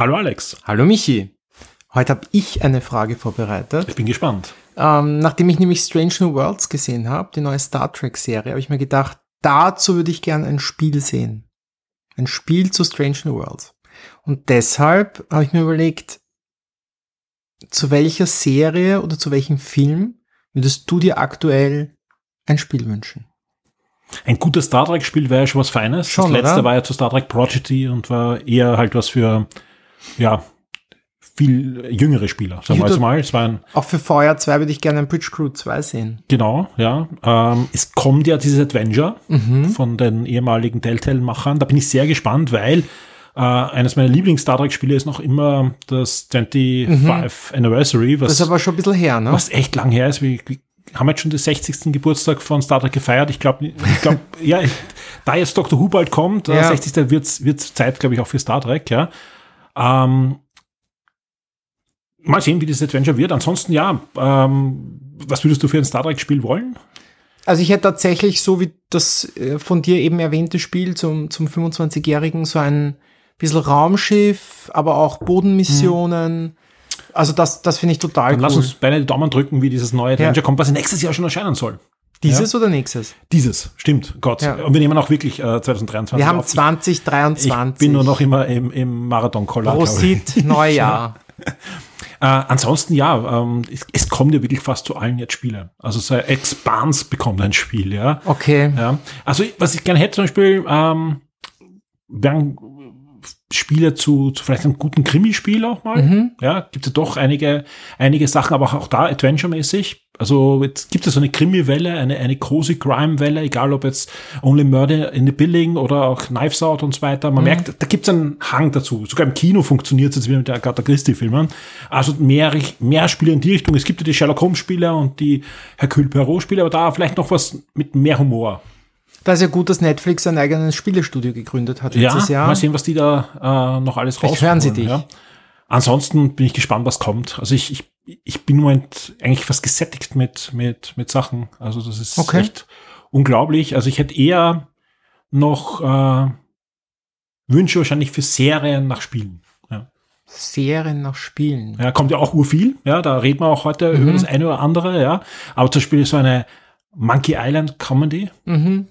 Hallo Alex. Hallo Michi. Heute habe ich eine Frage vorbereitet. Ich bin gespannt. Ähm, nachdem ich nämlich Strange New Worlds gesehen habe, die neue Star Trek-Serie, habe ich mir gedacht, dazu würde ich gerne ein Spiel sehen. Ein Spiel zu Strange New Worlds. Und deshalb habe ich mir überlegt, zu welcher Serie oder zu welchem Film würdest du dir aktuell ein Spiel wünschen? Ein gutes Star Trek-Spiel wäre ja schon was Feines. Schon, das letzte oder? war ja zu Star Trek Prodigy und war eher halt was für, ja, viel jüngere Spieler, sagen wir jetzt mal. Es war ein, Auch für VR 2 würde ich gerne ein Bridge Crew 2 sehen. genau, ja. Ähm, es kommt ja dieses Adventure Mhm. von den ehemaligen Telltale-Machern. Da bin ich sehr gespannt, weil äh, eines meiner Lieblings-Star Trek-Spiele ist noch immer das 25 Anniversary, was Das ist aber schon ein bisschen her, ne? was echt lang her ist. Wir, wir haben jetzt schon den 60. Geburtstag von Star Trek gefeiert. Ich glaube, ich glaub, ja, da jetzt Dr. Who bald kommt, äh, Ja. 60. wird wird Zeit, glaube ich, auch für Star Trek, ja. Ähm, mal sehen, wie das Adventure wird. Ansonsten, ja, ähm, was würdest du für ein Star Trek-Spiel wollen? Also ich hätte tatsächlich, so wie das äh, von dir eben erwähnte Spiel zum, zum 25-Jährigen, so ein bisschen Raumschiff, aber auch Bodenmissionen. Also das, das finde ich total Dann lass cool. uns beide die Daumen drücken, wie dieses neue Adventure Ja. kommt, was nächstes Jahr schon erscheinen soll. Dieses oder nächstes? Dieses, stimmt, Gott. Ja. Und wir nehmen auch wirklich äh, 2023 Wir haben auf. 2023. Ich bin nur noch immer im, im Marathon-Collar. Prosit, Neujahr. Äh, ansonsten ja, ähm, es, es kommt ja wirklich fast zu allen jetzt Spiele. Also so ein Expans bekommt ein Spiel, ja. Okay. ja. Also was ich gerne hätte zum Beispiel, ähm, wären Spiele zu, zu vielleicht einem guten Krimispiel auch mal. Mhm. Ja, gibt es ja doch einige, einige Sachen, aber auch da Adventure-mäßig. Also jetzt gibt es so eine Krimi-Welle, eine, eine große Crime-Welle, egal ob jetzt Only Murder in the Building oder auch Knives Out und so weiter. Man merkt, da gibt es einen Hang dazu. Sogar im Kino funktioniert es jetzt wie mit der Agatha Christie-Filmen. Also mehr, mehr Spiele in die Richtung. Es gibt ja die Sherlock Holmes-Spiele und die Hercule Poirot-Spiele, aber da vielleicht noch was mit mehr Humor. Da ist ja gut, dass Netflix ein eigenes Spielestudio gegründet hat Ja, letztes Jahr. mal sehen, was die da äh, noch alles Vielleicht hören sie dich. Ja. Ansonsten bin ich gespannt, was kommt. Also ich, ich, ich bin im Moment eigentlich fast gesättigt mit, mit, mit Sachen. Also das ist Okay. echt unglaublich. Also ich hätte eher noch äh, Wünsche wahrscheinlich für Serien nach Spielen. Ja. Serien nach Spielen. ja, kommt ja auch urviel. Ja, da reden wir auch heute Mhm. über das eine oder andere. Ja, aber zum Beispiel so eine Monkey Island Comedy, Mhm.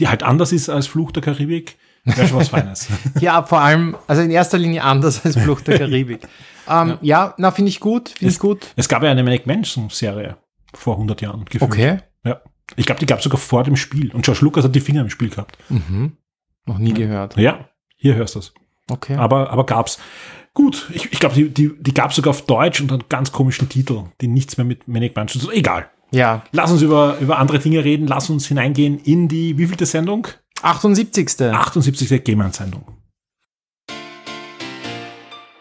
Die halt anders ist als Fluch der Karibik, wäre schon was Feines. Ja, vor allem, also in erster Linie anders als Flucht der Karibik. ähm, ja. na, finde ich gut, finde ich gut. Es gab ja eine Manic Mansion-Serie vor 100 Jahren. gefühlt. Okay. Ja. Ich glaube, die gab es sogar vor dem Spiel. Und George Lucas hat die Finger im Spiel gehabt. Mhm. Noch nie gehört. Ja, hier hörst du es. Okay. Aber, aber gab's. Gut, ich, ich glaube, die, die, die gab es sogar auf Deutsch unter einem ganz komischen Titel, die nichts mehr mit Manic Mansion zu tun Egal. Ja, Lass uns über, über andere Dinge reden. Lass uns hineingehen in die, wievielte Sendung? 78. 78. Game-Sendung.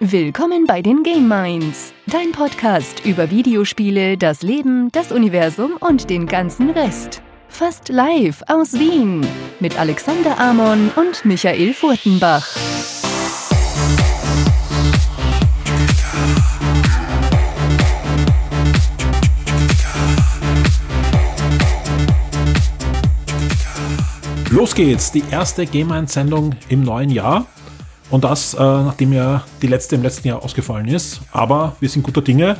Willkommen bei den Game Minds, dein Podcast über Videospiele, das Leben, das Universum und den ganzen Rest. Fast live aus Wien mit Alexander Amon und Michael Furtenbach. Los geht's, die erste Game-Sendung im neuen Jahr. Und das, äh, nachdem ja die letzte im letzten Jahr ausgefallen ist. Aber wir sind guter Dinge,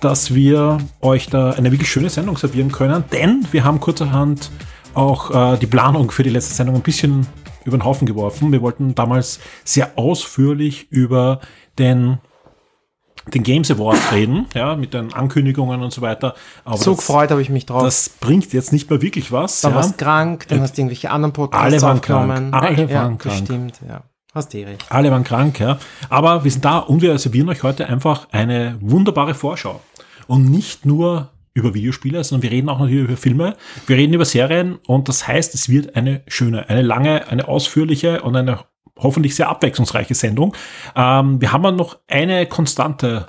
dass wir euch da eine wirklich schöne Sendung servieren können. Denn wir haben kurzerhand auch äh, die Planung für die letzte Sendung ein bisschen über den Haufen geworfen. Wir wollten damals sehr ausführlich über den, den Games Awards reden, ja, mit den Ankündigungen und so weiter. Aber So das, gefreut habe ich mich drauf. das bringt jetzt nicht mehr wirklich was. dann ja. warst krank, dann hast du irgendwelche anderen Podcasts Alle waren aufgenommen. krank, alle ja, waren krank. Bestimmt, ja. Hast eh recht. Alle waren krank, ja. Aber wir sind da und wir servieren euch heute einfach eine wunderbare Vorschau. Und nicht nur über Videospiele, sondern wir reden auch natürlich über Filme. Wir reden über Serien und das heißt, es wird eine schöne, eine lange, eine ausführliche und eine hoffentlich sehr abwechslungsreiche Sendung. Ähm, wir haben ja noch eine Konstante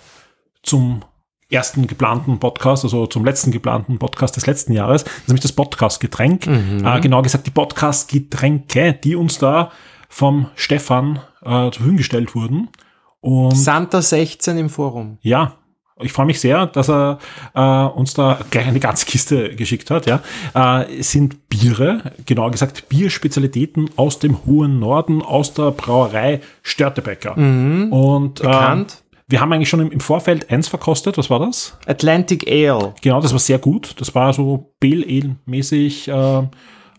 zum ersten geplanten Podcast, also zum letzten geplanten Podcast des letzten Jahres, das ist nämlich das Podcast-Getränk. Äh, genau gesagt, die Podcast-Getränke, die uns da vom Stefan äh, zur Verfügung gestellt wurden. Und Santa 16 im Forum. ja, ich freue mich sehr, dass er äh, uns da gleich eine ganze Kiste geschickt hat. Ja, äh, es sind Biere, genauer gesagt Bierspezialitäten aus dem hohen Norden, aus der Brauerei Störtebecker. Mhm. Und äh, Bekannt. wir haben eigentlich schon im, im Vorfeld eins verkostet. Was war das? Atlantic Ale. Genau, das war sehr gut. Das war so Pale Ale mäßig. Äh,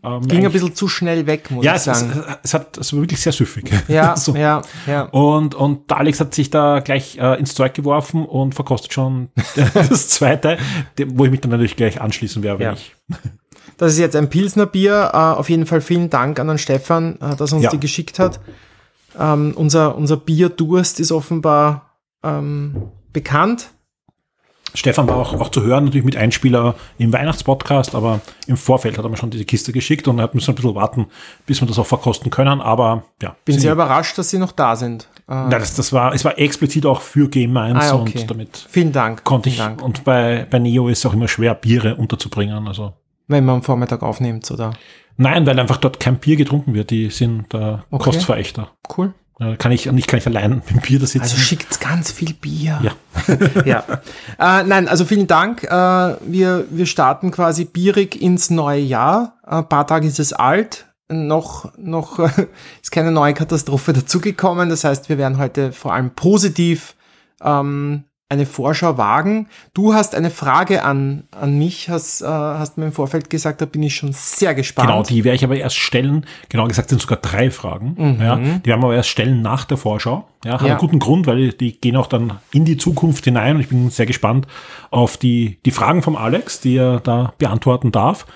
ähm, Ging ein bisschen zu schnell weg, muss ja, ich es, es, sagen. es, hat, es war wirklich sehr süffig. ja, so. ja, ja. Und, und der Alex hat sich da gleich äh, ins Zeug geworfen und verkostet schon das zweite, wo ich mich dann natürlich gleich anschließen werde. wenn Ja. ich. Das ist jetzt ein Pilsner Bier. Äh, auf jeden Fall vielen Dank an den Stefan, äh, dass er uns Ja. die geschickt hat. Ähm, unser, unser Bierdurst ist offenbar ähm, bekannt. Stefan war auch, auch zu hören, natürlich mit Einspieler im Weihnachtspodcast, aber im Vorfeld hat er mir schon diese Kiste geschickt und hat müssen ein bisschen warten, bis wir das auch verkosten können. Aber ja, Bin sehr überrascht, dass sie noch da sind. Äh, Nein, das, das war, es war explizit auch für Game 1 Ah, okay. und damit vielen Dank. konnte ich, vielen Dank. und bei, bei Neo ist es auch immer schwer, Biere unterzubringen. Also Wenn man am Vormittag aufnimmt, oder? nein, weil einfach dort kein Bier getrunken wird. Die sind äh, Okay. Kostverächter. Cool. Kann ich nicht kann ich allein mit dem Bier da sitzen. Also schickt ganz viel Bier. Ja. ja. Äh, nein, also vielen Dank. Äh, wir, wir starten quasi bierig ins neue Jahr. Ein paar Tage ist es alt. Noch, noch äh, ist keine neue Katastrophe dazugekommen. Das heißt, wir werden heute vor allem positiv ähm, eine Vorschau wagen. Du hast eine Frage an, an mich, hast, äh, hast mir im Vorfeld gesagt, da bin ich schon sehr gespannt. Genau, die werde ich aber erst stellen. Genau gesagt sind sogar drei Fragen. Ja, die werden wir aber erst stellen nach der Vorschau. Ja, hat Mhm. Ja. einen guten Grund, weil die gehen auch dann in die Zukunft hinein und ich bin sehr gespannt auf die, die Fragen vom Alex, die er da beantworten darf.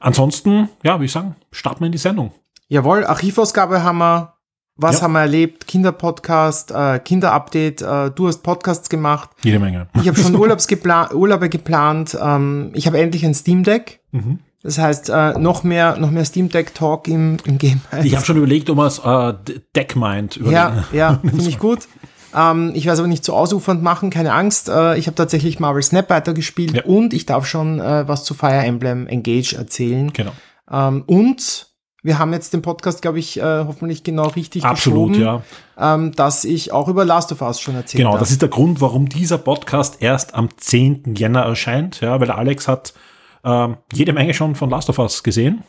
Ansonsten, ja, würde ich sagen, starten wir in die Sendung. Jawohl, Archivausgabe haben wir. Was Ja. haben wir erlebt? Kinderpodcast, äh, Kinderupdate. Äh, du hast Podcasts gemacht. Jede Menge. Ich habe schon Urlaubs gepla Urlaube geplant. Ähm, ich habe endlich ein Steam Deck. Mhm. Das heißt, äh, noch mehr, noch mehr Steam Deck Talk im, im Game. Ich habe schon überlegt, ob man es äh, Deckmind ja, ja, finde ich gut. Ähm, ich werde es aber nicht so ausufernd machen, keine Angst. Äh, ich habe tatsächlich Marvel Snap weitergespielt Ja. und ich darf schon äh, was zu Fire Emblem Engage erzählen. Genau. Ähm, und wir haben jetzt den Podcast, glaube ich, äh, hoffentlich genau richtig Absolut, ja. ähm, dass ich auch über Last of Us schon erzählt Genau, habe. das ist der Grund, warum dieser Podcast erst am 10. Jänner erscheint, ja, weil Alex hat ähm, jede Menge schon von Last of Us gesehen.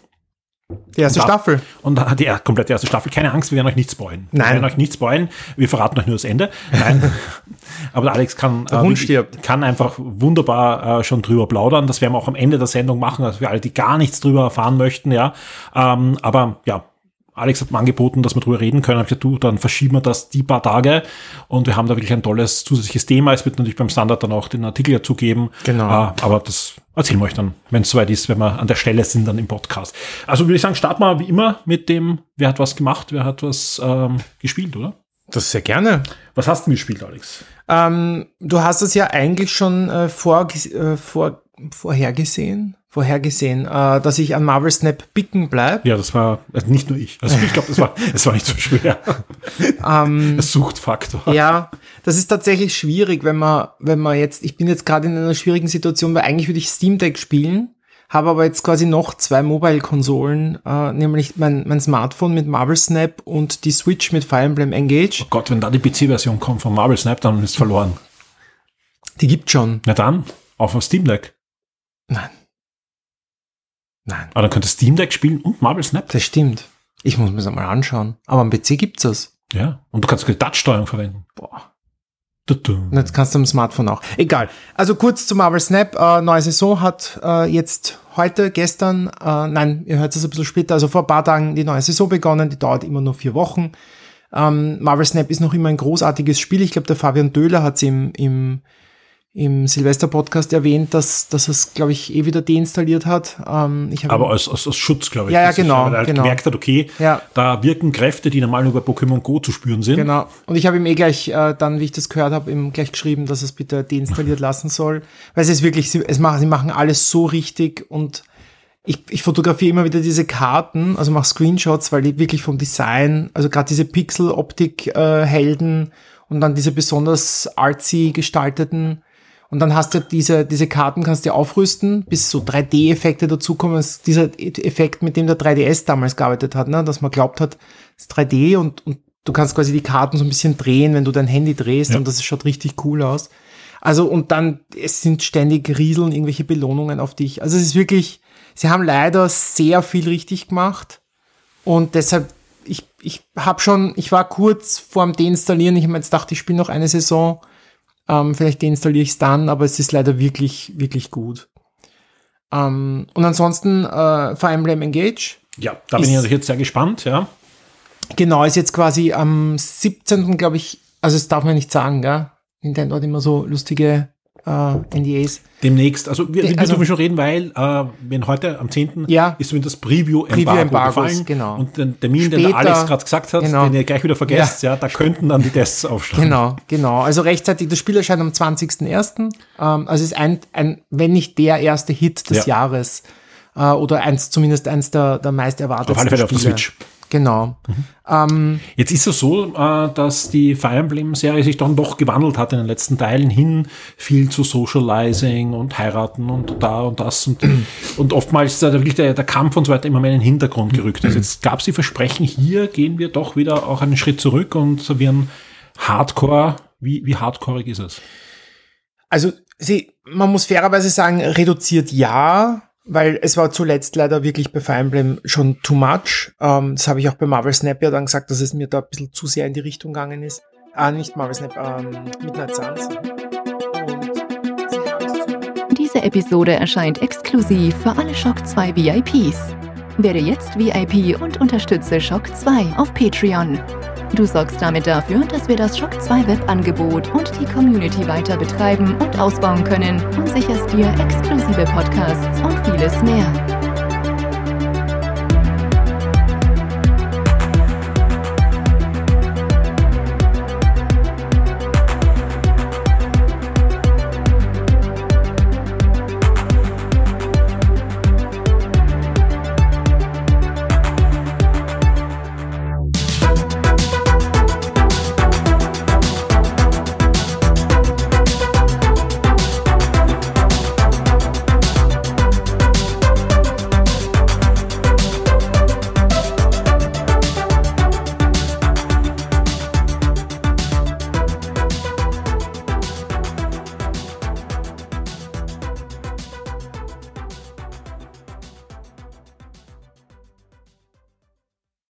Die erste da- Staffel. Und die komplette erste Staffel. Keine Angst, wir werden euch nicht spoilen. Wir Nein. werden euch nicht spoilen. Wir verraten euch nur das Ende. Nein. Aber der Alex kann, Der wirklich- stirbt. kann einfach wunderbar äh, schon drüber plaudern. Das werden wir auch am Ende der Sendung machen, also für alle, die gar nichts drüber erfahren möchten, ja. Ähm, aber ja, Alex hat mir angeboten, dass wir drüber reden können. Hab ich gesagt, du, dann verschieben wir das die paar Tage. Und wir haben da wirklich ein tolles zusätzliches Thema. Es wird natürlich beim Standard dann auch den Artikel dazu geben. Genau. Äh, aber das erzählen wir euch dann, wenn es soweit ist, wenn wir an der Stelle sind, dann im Podcast. Also würde ich sagen, starten wir wie immer mit dem, wer hat was gemacht, wer hat was ähm, gespielt, oder? Das sehr gerne. Was hast du gespielt, Alex? Ähm, du hast es ja eigentlich schon äh, vor, äh, vor, vorhergesehen, vorhergesehen, äh, dass ich an Marvel Snap bicken bleib. Ja, das war also nicht nur ich. Also ich glaube, das war, war nicht so schwer. Ähm, Das Suchtfaktor. ja, das ist tatsächlich schwierig, wenn man, wenn man jetzt, ich bin jetzt gerade in einer schwierigen Situation, weil eigentlich würde ich Steam Deck spielen, habe aber jetzt quasi noch zwei Mobile-Konsolen, äh, nämlich mein, mein Smartphone mit Marvel Snap und die Switch mit Fire Emblem Engage. Oh Gott, wenn da die PC-Version kommt von Marvel Snap, dann ist verloren. Die gibt schon. Na dann, auf dem Steam Deck. Nein. Nein. Aber dann könnte Steam Deck spielen und Marvel Snap. Das stimmt. Ich muss mir das mal anschauen. Aber am PC gibt's das. Ja. Und du kannst die Touch-Steuerung verwenden. Boah. Und jetzt kannst du am Smartphone auch. Egal. Also kurz zu Marvel Snap. Äh, neue Saison hat äh, jetzt heute, gestern, äh, nein, ihr hört es ein bisschen später, also vor ein paar Tagen die neue Saison begonnen. Die dauert immer nur vier Wochen. Ähm, Marvel Snap ist noch immer ein großartiges Spiel. Ich glaube, der Fabian Döhler hat es im, im, im Silvester-Podcast erwähnt, dass, dass es, glaube ich, eh wieder deinstalliert hat. Ähm, ich Aber als, als, als Schutz, glaube ich. Ja, ja, genau, Weil er halt genau. gemerkt hat, okay, Ja. da wirken Kräfte, die normal nur bei Pokémon Go zu spüren sind. Genau. Und ich habe ihm eh gleich, äh, dann, wie ich das gehört habe, ihm gleich geschrieben, dass es bitte deinstalliert lassen soll. Weil es ist wirklich, sie, es machen, sie machen alles so richtig und ich, ich fotografiere immer wieder diese Karten, also mache Screenshots, weil die wirklich vom Design, also gerade diese Pixel-Optik-Helden und dann diese besonders artsy gestalteten und dann hast du diese, diese Karten kannst du aufrüsten, bis so 3D-Effekte dazukommen. Das ist dieser Effekt, mit dem der 3DS damals gearbeitet hat, ne? dass man glaubt hat, es ist 3D und, und du kannst quasi die Karten so ein bisschen drehen, wenn du dein Handy drehst Ja. und das schaut richtig cool aus. Also und dann, es sind ständig Rieseln, irgendwelche Belohnungen auf dich. Also es ist wirklich, sie haben leider sehr viel richtig gemacht und deshalb, ich, ich habe schon, ich war kurz vorm Deinstallieren, ich habe mir jetzt gedacht, ich spiele noch eine Saison, ähm, vielleicht deinstalliere ich es dann, aber es ist leider wirklich, wirklich gut. Ähm, und ansonsten äh, Fire Emblem Engage. Ja, da bin Ist- ich natürlich jetzt sehr gespannt, ja. Genau, ist jetzt quasi am 17. glaube ich, also das darf man nicht sagen, gell? Nintendo hat immer so lustige äh, NDAs. Demnächst, also wir, wir Also- dürfen schon reden, weil äh, wenn heute am 10. Ja. ist zumindest das Preview-Embargo gefallen. genau. Und den Termin, den der Später- Alex gerade gesagt hat, genau. den ihr gleich wieder vergesst, ja. da könnten dann die Tests aufsteigen. Genau, genau. Also rechtzeitig, das Spiel erscheint am 20.01. Ähm, also ist ein, ein, wenn nicht der erste Hit des Ja. Jahres äh, oder eins, zumindest eins der, der meist erwartetsten Auf alle Fälle auf der. Switch. Genau. Ähm, Jetzt ist es so, äh, dass die Fire Emblem-Serie sich dann doch gewandelt hat in den letzten Teilen hin, viel zu Socializing und heiraten und da und das und, und oftmals ist da wirklich der, der Kampf und so weiter immer mehr in den Hintergrund gerückt. Also jetzt gab es die Versprechen, hier gehen wir doch wieder auch einen Schritt zurück und servieren Hardcore. Wie, wie hardcoreig ist es? also sie, man muss fairerweise sagen, reduziert ja, weil es war zuletzt leider wirklich bei Fire Emblem schon too much. Ähm, das habe ich auch bei Marvel Snap ja dann gesagt, dass es mir da ein bisschen zu sehr in die Richtung gegangen ist. Ah, nicht Marvel Snap, ähm, Midnight Suns. Diese Episode erscheint exklusiv für alle Shock 2 VIPs. Werde jetzt VIP und unterstütze Shock 2 auf Patreon. Du sorgst damit dafür, dass wir das Shock 2 Webangebot und die Community weiter betreiben ausbauen können und sicherst dir exklusive Podcasts und vieles mehr.